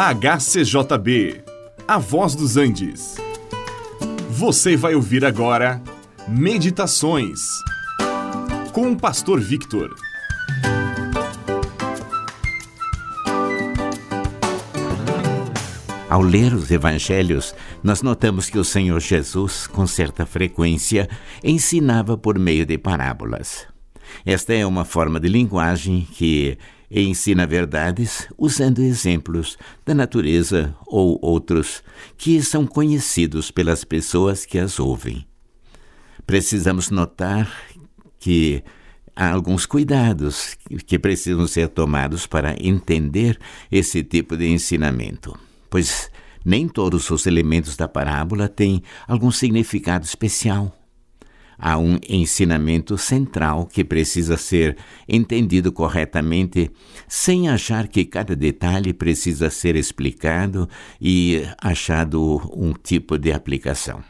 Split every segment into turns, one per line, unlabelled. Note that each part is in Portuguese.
HCJB, A Voz dos Andes. Você vai ouvir agora Meditações com o Pastor Victor.
Ao ler os evangelhos, nós notamos que o Senhor Jesus, com certa frequência, ensinava por meio de parábolas. Esta é uma forma de linguagem que e ensina verdades usando exemplos da natureza ou outros que são conhecidos pelas pessoas que as ouvem. Precisamos notar que há alguns cuidados que precisam ser tomados para entender esse tipo de ensinamento, pois nem todos os elementos da parábola têm algum significado especial há um ensinamento central que precisa ser entendido corretamente, sem achar que cada detalhe precisa ser explicado e achado um tipo de aplicação.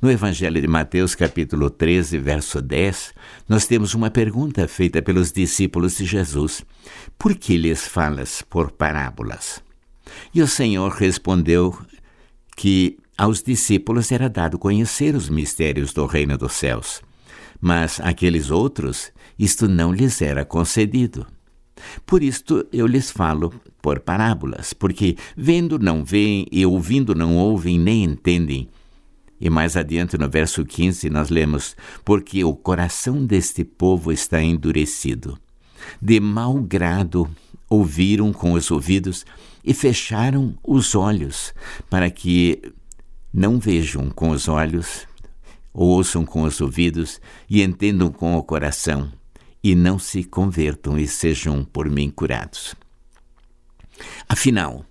No Evangelho de Mateus, capítulo 13, verso 10, nós temos uma pergunta feita pelos discípulos de Jesus: Por que lhes falas por parábolas? E o Senhor respondeu que aos discípulos era dado conhecer os mistérios do reino dos céus, mas àqueles outros isto não lhes era concedido. Por isto eu lhes falo por parábolas, porque vendo não veem e ouvindo não ouvem nem entendem. E mais adiante no verso 15 nós lemos: Porque o coração deste povo está endurecido. De mau grado ouviram com os ouvidos e fecharam os olhos, para que não vejam com os olhos, ouçam com os ouvidos e entendam com o coração, e não se convertam e sejam por mim curados. Afinal,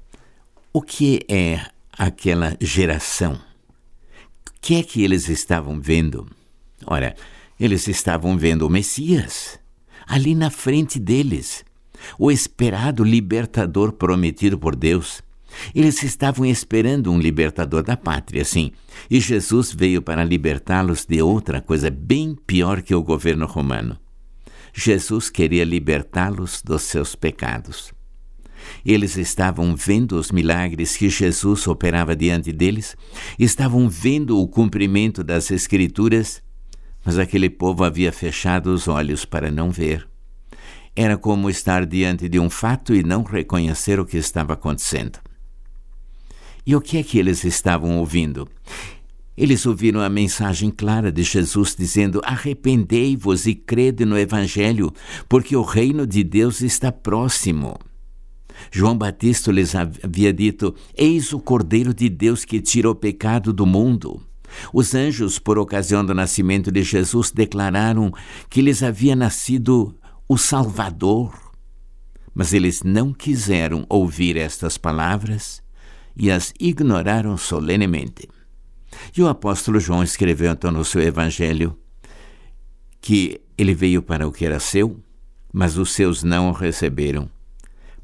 o que é aquela geração? O que é que eles estavam vendo? Ora, eles estavam vendo o Messias, ali na frente deles, o esperado libertador prometido por Deus eles estavam esperando um libertador da pátria, sim, e Jesus veio para libertá-los de outra coisa bem pior que o governo romano. Jesus queria libertá-los dos seus pecados. Eles estavam vendo os milagres que Jesus operava diante deles, estavam vendo o cumprimento das Escrituras, mas aquele povo havia fechado os olhos para não ver. Era como estar diante de um fato e não reconhecer o que estava acontecendo. E o que é que eles estavam ouvindo? Eles ouviram a mensagem clara de Jesus dizendo: Arrependei-vos e crede no Evangelho, porque o reino de Deus está próximo. João Batista lhes havia dito: Eis o Cordeiro de Deus que tira o pecado do mundo. Os anjos, por ocasião do nascimento de Jesus, declararam que lhes havia nascido o Salvador. Mas eles não quiseram ouvir estas palavras e as ignoraram solenemente. E o apóstolo João escreveu então no seu evangelho que ele veio para o que era seu, mas os seus não o receberam.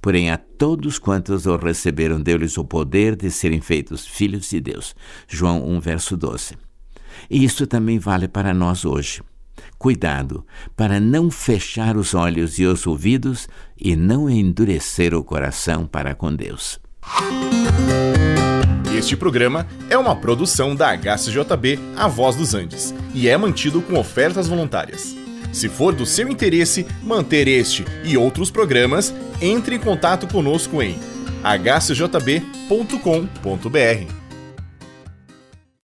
Porém, a todos quantos o receberam, deu-lhes o poder de serem feitos filhos de Deus. João 1, verso 12. E isso também vale para nós hoje. Cuidado para não fechar os olhos e os ouvidos e não endurecer o coração para com Deus.
Este programa é uma produção da HCJB A Voz dos Andes e é mantido com ofertas voluntárias. Se for do seu interesse manter este e outros programas, entre em contato conosco em hcjb.com.br.